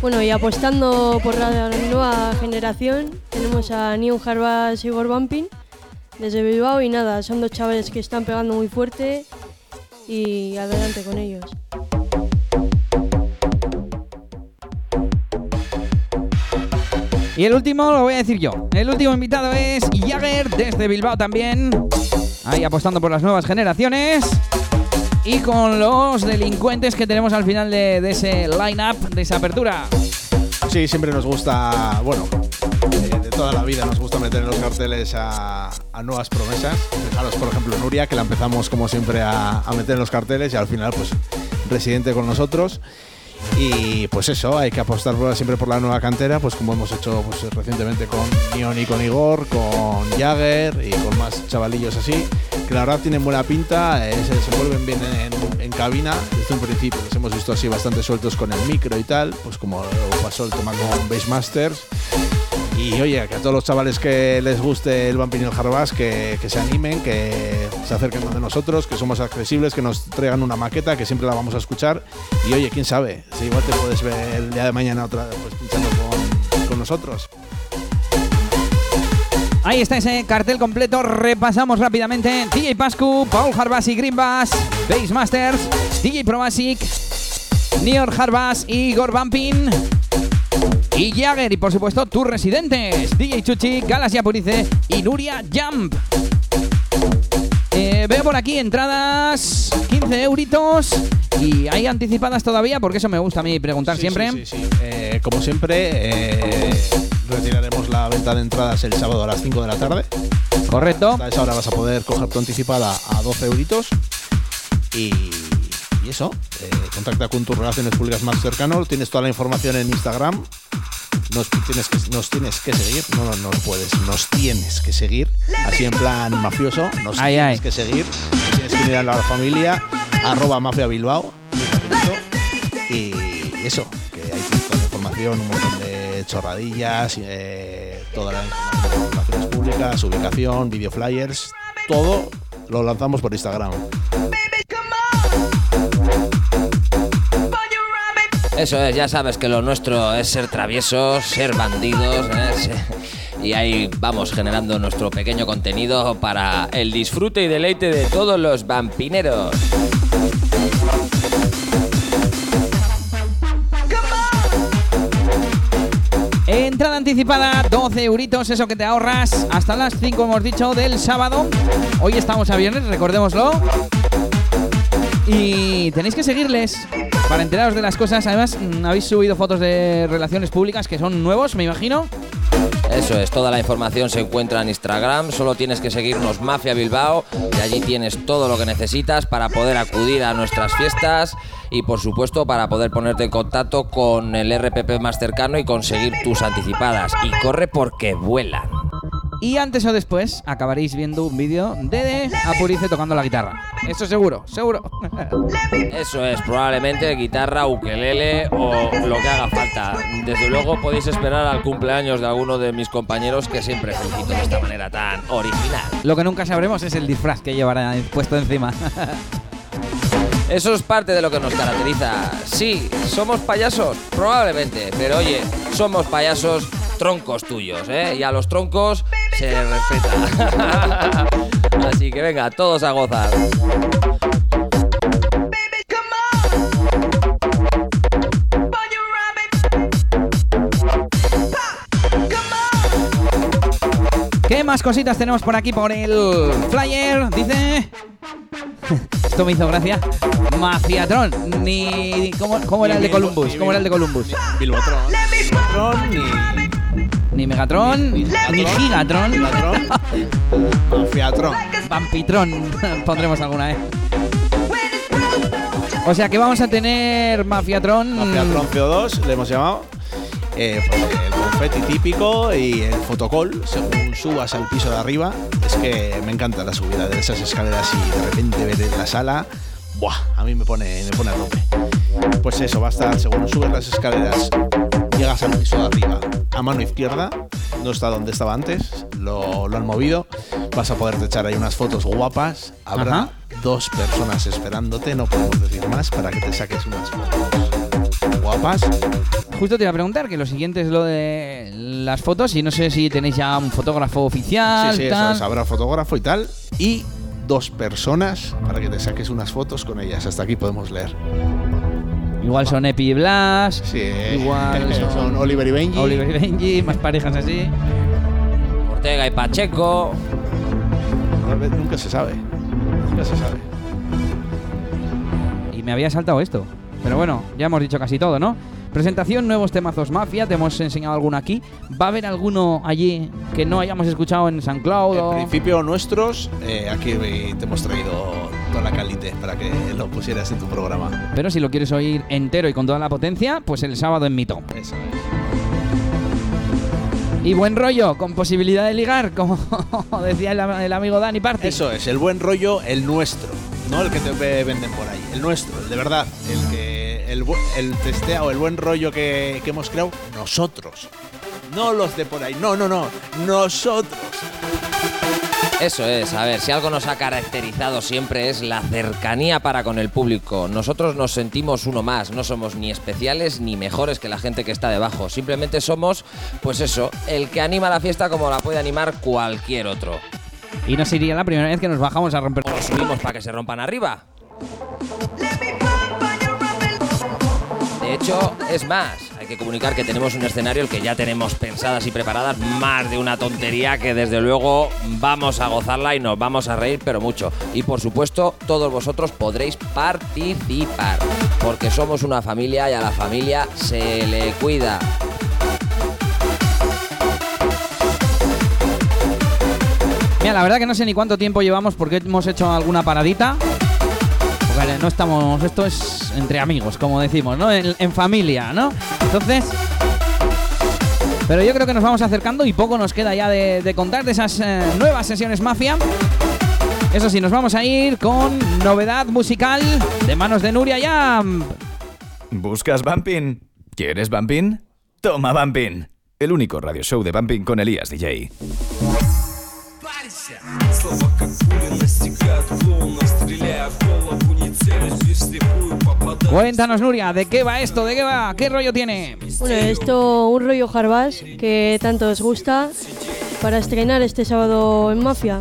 Bueno, y apostando por la nueva generación, tenemos a Neon Harbas y Igor Bumping desde Bilbao y nada, son dos chavales que están pegando muy fuerte y adelante con ellos. Y el último lo voy a decir yo. El último invitado es Jagger desde Bilbao también. Ahí apostando por las nuevas generaciones. Y con los delincuentes que tenemos al final de, ese line-up, de esa apertura. Sí, siempre nos gusta, bueno, eh, de toda la vida nos gusta meter en los carteles a, a nuevas promesas. Fijaros, por ejemplo, Nuria, que la empezamos como siempre a, a meter en los carteles y al final, pues, residente con nosotros. Y pues eso, hay que apostar siempre por la nueva cantera, pues como hemos hecho pues, recientemente con Nion y con Igor, con Jagger y con más chavalillos así, que la verdad tienen buena pinta, eh, se, se vuelven bien en, en cabina desde un principio. Los hemos visto así bastante sueltos con el micro y tal, pues como pasó el tema con Bassmasters. Y oye, que a todos los chavales que les guste el Vampiro y el Hardbass, que, que se animen, que se acerquen de nosotros, que somos accesibles, que nos traigan una maqueta, que siempre la vamos a escuchar. Y oye, quién sabe, si igual te puedes ver el día de mañana otra pues pinchando con, con nosotros. Ahí está ese cartel completo. Repasamos rápidamente. DJ Pascu, Paul Harbas y Green Bass, Masters, DJ Probasic, Nior Harbas y Igor Bumpin. Y Jagger y por supuesto tus residentes, DJ Chuchi, Galas Yapurice y Nuria Jump. Eh, veo por aquí entradas 15 euritos y hay anticipadas todavía porque eso me gusta a mí preguntar Sí, siempre. sí, sí, sí. Eh, como siempre, eh, retiraremos la venta de entradas el sábado a las 5 de la tarde. Correcto. Hasta esa hora vas a poder coger tu anticipada a 12 euritos. Y, y eso, eh, contacta con tus relaciones públicas más cercanos. Tienes toda la información en Instagram. Nos tienes que, nos tienes que seguir. No, no, no puedes. Nos tienes que seguir. Así en plan mafioso. Nos Ay, tienes ay. que seguir. Tienes que mirar a la familia. Arroba Mafia Bilbao. Y eso, que hay toda la información, un montón de chorradillas, eh, toda la información de relaciones públicas, ubicación, video flyers, todo lo lanzamos por Instagram. Eso es, ya sabes que lo nuestro es ser traviesos, ser bandidos, ¿eh? Y ahí vamos generando nuestro pequeño contenido para el disfrute y deleite de todos los vampineros. Entrada anticipada, 12 euritos, eso que te ahorras hasta las 5, hemos dicho, del sábado. Hoy estamos a viernes, recordémoslo. Y tenéis que seguirles para enteraros de las cosas. Además, mm, habéis subido fotos de relaciones públicas que son nuevos, me imagino. Eso es, toda la información se encuentra en Instagram, solo tienes que seguirnos Mafia Bilbao y allí tienes todo lo que necesitas para poder acudir a nuestras fiestas y por supuesto para poder ponerte en contacto con el RPP más cercano y conseguir tus anticipadas. Y corre porque vuelan. Y antes o después acabaréis viendo un vídeo de Apurice tocando la guitarra. Eso seguro, seguro. Eso es, probablemente guitarra, ukelele o lo que haga falta. Desde luego podéis esperar al cumpleaños de alguno de mis compañeros que siempre felicito de esta manera tan original. Lo que nunca sabremos es el disfraz que llevará puesto encima. Eso es parte de lo que nos caracteriza. Sí, somos payasos, probablemente, pero oye, somos payasos troncos tuyos, ¿eh? Y a los troncos se respeta. Así que venga, todos a gozar. ¿Qué más cositas tenemos por aquí por el flyer? Dice. Esto me hizo gracia. Mafiatron. Ni. ¿Cómo, cómo era el de Columbus? ¿Cómo era el de Columbus? Bilbotron. Bilbotron ni. Ni Megatron, ni, Gigatron. Gigatron. Mafiatron. Vampitron. Pondremos alguna, ¿eh? O sea que vamos a tener Mafiatron. Mafiatron CO2, le hemos llamado. Eh, el confeti típico y el fotocall, según subas al piso de arriba. Es que me encanta la subida de esas escaleras y de repente ver en la sala. Buah, a mí me pone, me pone a tope. Pues eso, va a estar, según subes las escaleras, llegas al piso de arriba a mano izquierda, no está donde estaba antes, lo, lo han movido. Vas a poderte echar ahí unas fotos guapas. Habrá Ajá. dos personas esperándote, no podemos decir más, para que te saques unas fotos guapas. Justo te iba a preguntar que lo siguiente es lo de las fotos y no sé si tenéis ya un fotógrafo oficial. Sí, sí, eso tal. es, habrá fotógrafo y tal. Y dos personas para que te saques unas fotos con ellas. Hasta aquí podemos leer. Igual son Epi y Blas. Sí, Igual son, son Oliver y Benji. Oliver y Benji, más parejas así. Ortega y Pacheco. Nunca se sabe. Nunca se sabe. Y me había saltado esto. Pero bueno, ya hemos dicho casi todo, ¿no? Presentación, nuevos temazos Mafia, te hemos enseñado alguno aquí. ¿Va a haber alguno allí que no hayamos escuchado en San Cloud? En principio nuestros, eh, aquí te hemos traído toda la calite para que lo pusieras en tu programa. Pero si lo quieres oír entero y con toda la potencia, pues el sábado en Mito. Eso Y buen rollo, con posibilidad de ligar, como decía el, el amigo Dani Party. Eso es, el buen rollo, el nuestro. No el que te ve- venden por ahí, el nuestro, el de verdad. El que. El, el testeado, el buen rollo que, que hemos creado nosotros. No los de por ahí, no, no, no. Nosotros. Eso es, a ver, si algo nos ha caracterizado siempre es la cercanía para con el público. Nosotros nos sentimos uno más, no somos ni especiales ni mejores que la gente que está debajo. Simplemente somos, pues eso, el que anima la fiesta como la puede animar cualquier otro. Y no sería la primera vez que nos bajamos a romper. O subimos para que se rompan arriba. De hecho, es más, hay que comunicar que tenemos un escenario el que ya tenemos pensadas y preparadas más de una tontería que desde luego vamos a gozarla y nos vamos a reír, pero mucho. Y por supuesto, todos vosotros podréis participar, porque somos una familia y a la familia se le cuida. Mira, la verdad que no sé ni cuánto tiempo llevamos porque hemos hecho alguna paradita. Porque no estamos. Esto es entre amigos, como decimos, ¿no? En, en familia, ¿no? Entonces. Pero yo creo que nos vamos acercando y poco nos queda ya de, de contar de esas eh, nuevas sesiones Mafia. Eso sí, nos vamos a ir con novedad musical de manos de Nuria ya. ¿Buscas Bumping? ¿Quieres Bumping? Toma Bumping. El único radio show de Bumping con Elías DJ. Слова как пули настигают клоуна Стреляя в голову, Cuéntanos, Nuria, ¿de qué va esto? ¿De qué va? ¿Qué rollo tiene? Bueno, esto un rollo hardbass que tanto os gusta para estrenar este sábado en Mafia.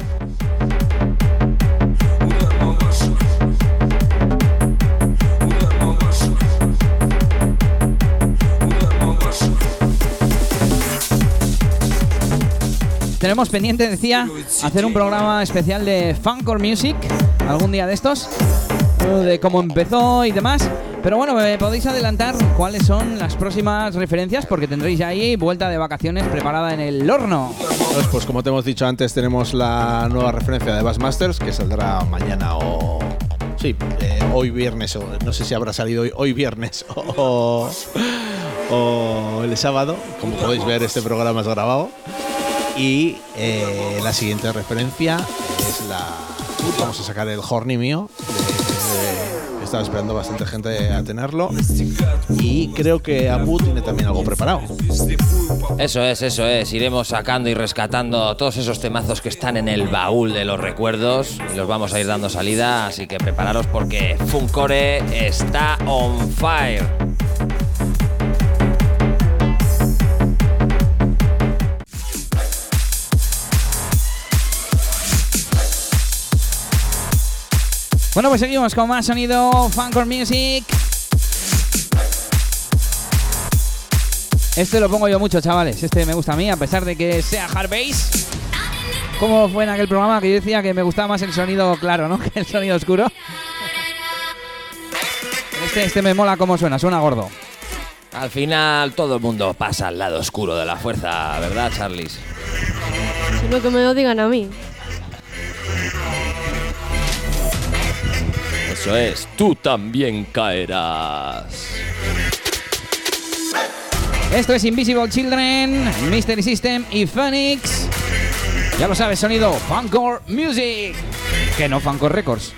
Tenemos pendiente, decía, hacer un programa especial de Funkcore Music algún día de estos, de cómo empezó y demás. Pero bueno, ¿me podéis adelantar cuáles son las próximas referencias? Porque tendréis ahí vuelta de vacaciones preparada en el horno. Pues, pues como te hemos dicho antes, tenemos la nueva referencia de Bassmasters que saldrá mañana o. Sí, eh, hoy viernes, no sé si habrá salido hoy, hoy viernes o, o el sábado. Como podéis ver, este programa es grabado. Y eh, la siguiente referencia es la. Vamos a sacar el Horny mío. Estaba esperando bastante gente a tenerlo. Y creo que Abu tiene también algo preparado. Eso es, eso es. Iremos sacando y rescatando todos esos temazos que están en el baúl de los recuerdos y los vamos a ir dando salida. Así que prepararos porque Funcore está on fire. Bueno, pues seguimos con más sonido Funkcore Music. Este lo pongo yo mucho, chavales. Este me gusta a mí, a pesar de que sea hard bass. ¿Cómo fue en aquel programa que yo decía que me gustaba más el sonido claro, ¿no? Que el sonido oscuro. Este, este me mola cómo suena, suena gordo. Al final todo el mundo pasa al lado oscuro de la fuerza, ¿verdad, Charlies? Sino que me lo digan a mí. Eso es, tú también caerás. Esto es Invisible Children, Mystery System y Phoenix. Ya lo sabes, sonido Funkcore Music. Que no Funkcore Records.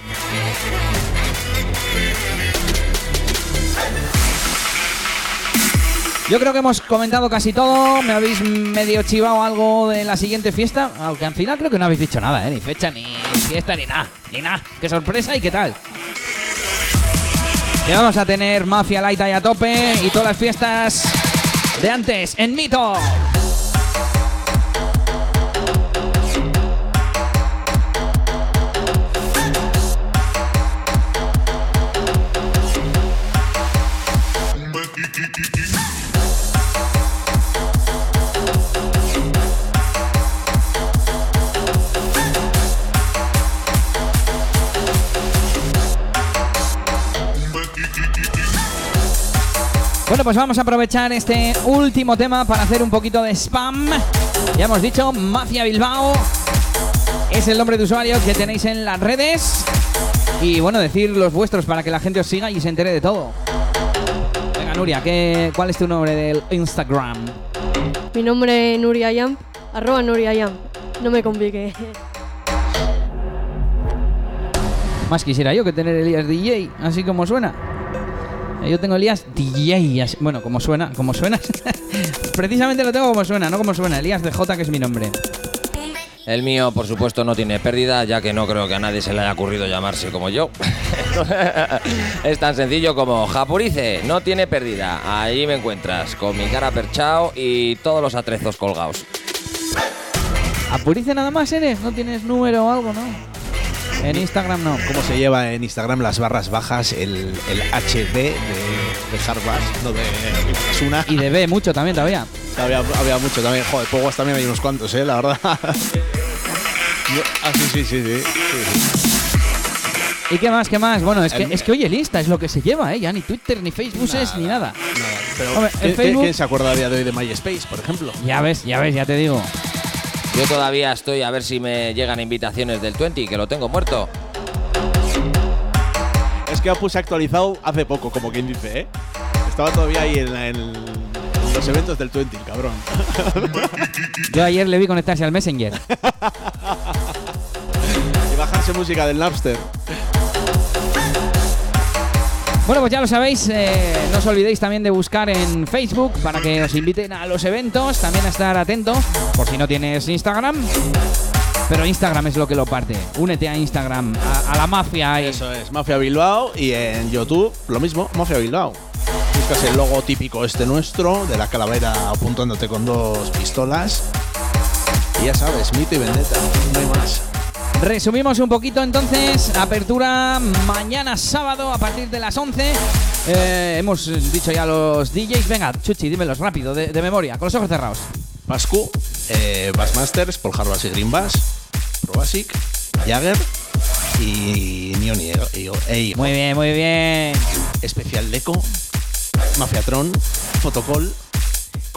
Yo creo que hemos comentado casi todo. Me habéis medio chivado algo de la siguiente fiesta. Aunque al final creo que no habéis dicho nada, ¿eh? Ni fecha, ni fiesta, ni nada. Ni nada. Qué sorpresa y qué tal. Que vamos a tener Mafia Light ahí a tope y todas las fiestas de antes en Mito. Bueno, pues vamos a aprovechar este último tema para hacer un poquito de spam. Ya hemos dicho, Mafia Bilbao es el nombre de usuario que tenéis en las redes. Y bueno, decir los vuestros para que la gente os siga y se entere de todo. Venga, Nuria, ¿qué, ¿cuál es tu nombre del Instagram? Mi nombre es Nuria Yam, arroba Nuria Yam. No me complique. Más quisiera yo que tener Elías DJ, así como suena. Eh, Yo tengo Elías DJ, bueno, como suena, como suena. Precisamente lo tengo como suena, no como suena. Elías DJ, que es mi nombre. El mío, por supuesto, no tiene pérdida, ya que no creo que a nadie se le haya ocurrido llamarse como yo. es tan sencillo como Japurice, no tiene pérdida. Ahí me encuentras, con mi cara perchao y todos los atrezos colgados. Apurice nada más eres, no tienes número o algo, ¿no? En Instagram no. ¿Cómo se lleva en Instagram las barras bajas, el, el HD de, de Harvard, no de Asuna? Y de B mucho también todavía. Había, había mucho también. Joder, Poguas también hay unos cuantos, ¿eh? La verdad. Ah, sí, sí, sí, sí. sí. ¿Y qué más, qué más? Bueno, es que, es que hoy el Insta es lo que se lleva, ¿eh? Ya ni Twitter, ni Facebook es, ni nada. Pero, Hombre, ¿quién, Facebook... quién se acuerda a día de hoy de MySpace, por ejemplo? Ya ves, ya ves, ya te digo. Yo todavía estoy a ver si me llegan invitaciones del 20, que lo tengo muerto. Es que Apu se ha actualizado hace poco, como quien dice, ¿eh? Estaba todavía ahí en, la- en los eventos del 20, cabrón. Yo ayer le vi conectarse al Messenger. y bajarse música del Napster. Bueno, pues ya lo sabéis, eh, no os olvidéis también de buscar en Facebook para que os inviten a los eventos, también a estar atentos, por si no tienes Instagram. Pero Instagram es lo que lo parte. Únete a Instagram, a, la mafia. Eso es, Mafia Bilbao. Y en YouTube, lo mismo, Mafia Bilbao. Buscas el logo típico este nuestro, de la calavera apuntándote con dos pistolas. Y ya sabes, mito y vendetta, no hay más. Resumimos un poquito entonces, apertura mañana sábado a partir de las 11. Eh, hemos dicho ya los DJs, venga, Chuchi, dímelos rápido, de, de memoria, con los ojos cerrados. Pascu, eh, Bassmasters, Paul Harbas y Green Bass, Probasic, Jagger y Neon y y- e. Muy bien, muy bien. Especial Deco, Mafiatron, Fotocall,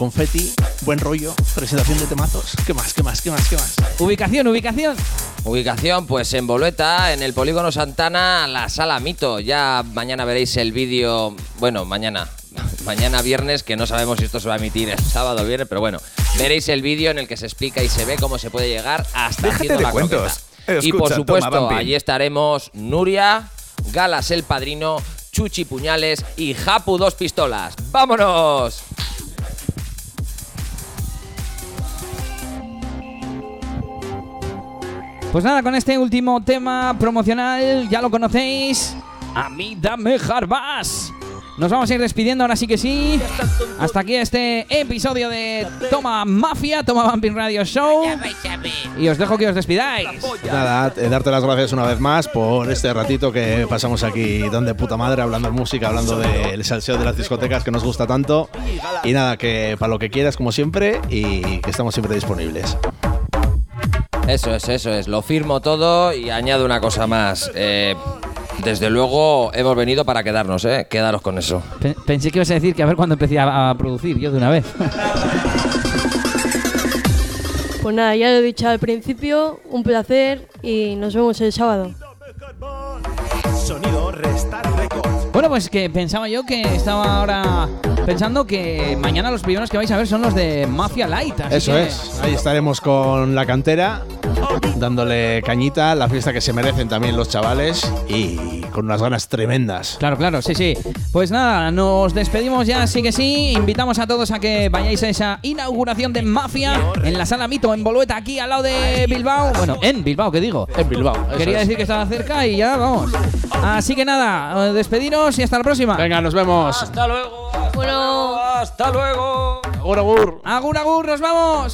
Confetti, Buen Rollo, presentación de temazos. ¿Qué más, qué más, qué más, qué más? Ubicación, ubicación. Ubicación, pues en Bolueta, en el Polígono Santana, la Sala Mito. Ya mañana veréis el vídeo, bueno, mañana, mañana viernes, que no sabemos si esto se va a emitir el sábado o viernes, pero bueno, veréis el vídeo en el que se explica y se ve cómo se puede llegar hasta Déjate haciendo de la cuentos. y por supuesto, toma, allí estaremos Nuria, Galas el Padrino, Chuchi Puñales y Japu Dos Pistolas. ¡Vámonos! Pues nada, con este último tema promocional, ya lo conocéis. A mí dame Jarbas. Nos vamos a ir despidiendo ahora sí que sí. Hasta aquí este episodio de Toma Mafia, Toma Bumping Radio Show. Y os dejo que os despidáis. Nada, eh, darte las gracias una vez más por este ratito que pasamos aquí don de puta madre hablando de música, hablando del salseo de las discotecas que nos gusta tanto. Y nada, que para lo que quieras como siempre y que estamos siempre disponibles. Eso es, eso es. Lo firmo todo y añado una cosa más. Eh, desde luego hemos venido para quedarnos, ¿eh? Quedaros con eso. Pe- Pensé que ibas a decir que a ver cuándo empecé a, a producir yo de una vez. Pues nada, ya lo he dicho al principio, un placer y nos vemos el sábado. Sonido Restart Records. Bueno, pues que pensaba yo que estaba ahora pensando que mañana los primeros que vais a ver son los de Mafia Light. así Eso que- es, ahí estaremos con la cantera, dándole cañita, la fiesta que se merecen también los chavales y con unas ganas tremendas. Claro, claro, sí, sí. Pues nada, nos despedimos ya, sí que sí. Invitamos a todos a que vayáis a esa inauguración de Mafia en la sala Mito, en Bolueta, aquí al lado de Bilbao. Bueno, en Bilbao, ¿qué digo? En Bilbao. Quería es. decir que estaba cerca y ya vamos. Así que nada, despediros y hasta la próxima. Venga, nos vemos. Hasta luego. Bueno, Hasta luego. Agur, agur. Agur, agur, nos vamos.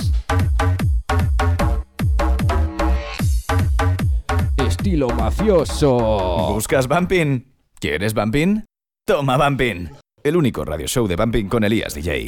Estilo mafioso. ¿Buscas Bumping? ¿Quieres Bumping? Toma Bumping. El único radio show de Bumping con Elías DJ.